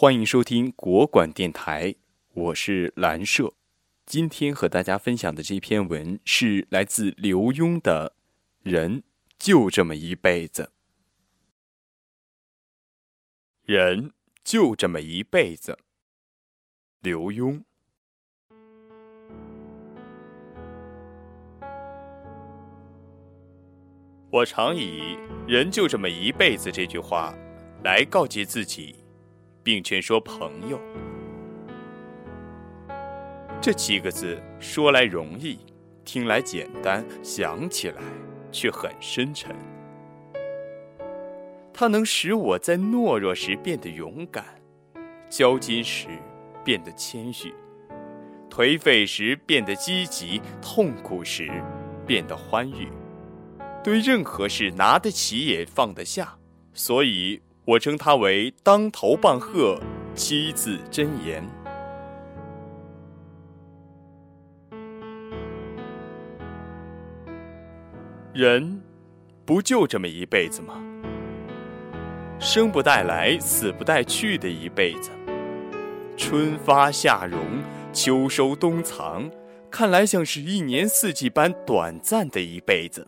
欢迎收听国管电台，我是蓝舍。今天和大家分享的这篇文是来自刘墉的《人就这么一辈子》。人就这么一辈子。刘墉。我常以“人就这么一辈子”这句话来告诫自己，并劝说朋友。这七个字说来容易，听来简单，想起来却很深沉。它能使我在懦弱时变得勇敢，交金时变得谦虚，颓废时变得积极，痛苦时变得欢愉。对任何事拿得起也放得下，所以我称它为“当头棒喝”七字真言。人，不就这么一辈子吗？生不带来，死不带去的一辈子。春发夏荣，秋收冬藏，看来像是一年四季般短暂的一辈子。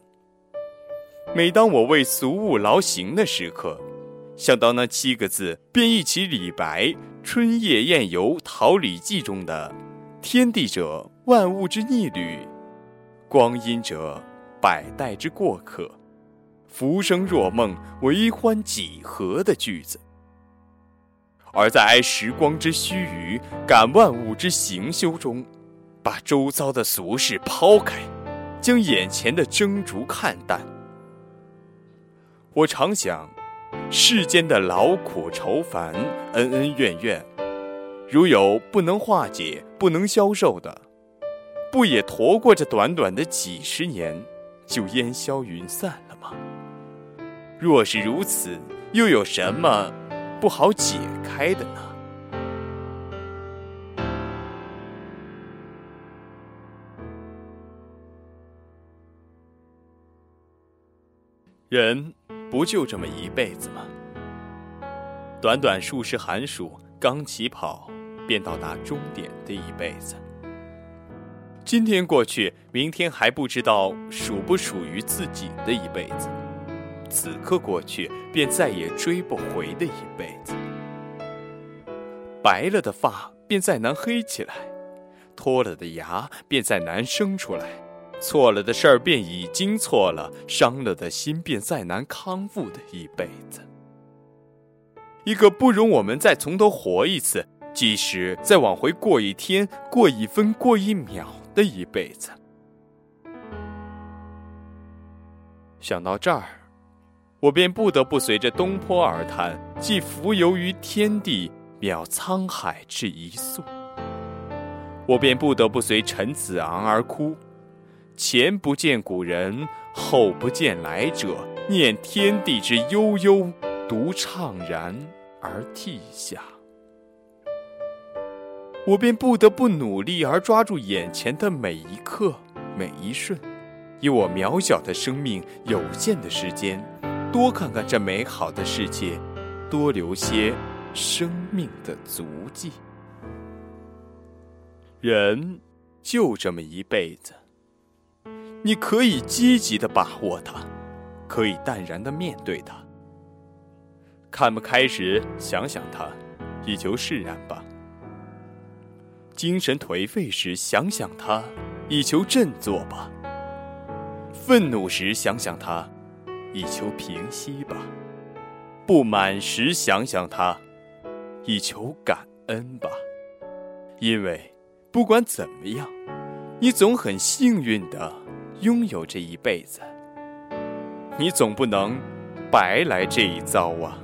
每当我为俗物劳形的时刻，想到那七个字，便忆起李白《春夜宴游桃李记》中的“天地者，万物之逆旅；光阴者，”百代之过客，浮生若梦，为欢几何的句子；而在哀时光之须臾，感万物之行休中，把周遭的俗事抛开，将眼前的蒸烛看淡。我常想，世间的劳苦愁烦、恩恩怨怨，如有不能化解、不能消受的，不也驮过这短短的几十年？就烟消云散了吗？若是如此，又有什么不好解开的呢？人不就这么一辈子吗？短短数十寒暑，刚起跑便到达终点的一辈子。今天过去，明天还不知道属不属于自己的一辈子；此刻过去，便再也追不回的一辈子。白了的发便再难黑起来，脱了的牙便再难生出来，错了的事儿便已经错了，伤了的心便再难康复的一辈子。一个不容我们再从头活一次，即使再往回过一天、过一分、过一秒。的一辈子，想到这儿，我便不得不随着东坡而叹：“既浮游于天地，渺沧海之一粟。”我便不得不随陈子昂而哭：“前不见古人，后不见来者，念天地之悠悠，独怅然而涕下。”我便不得不努力而抓住眼前的每一刻、每一瞬，以我渺小的生命、有限的时间，多看看这美好的世界，多留些生命的足迹。人就这么一辈子，你可以积极的把握它，可以淡然的面对它。看不开时，想想它，以求释然吧。精神颓废时，想想它，以求振作吧；愤怒时，想想它，以求平息吧；不满时，想想它，以求感恩吧。因为不管怎么样，你总很幸运的拥有这一辈子，你总不能白来这一遭啊。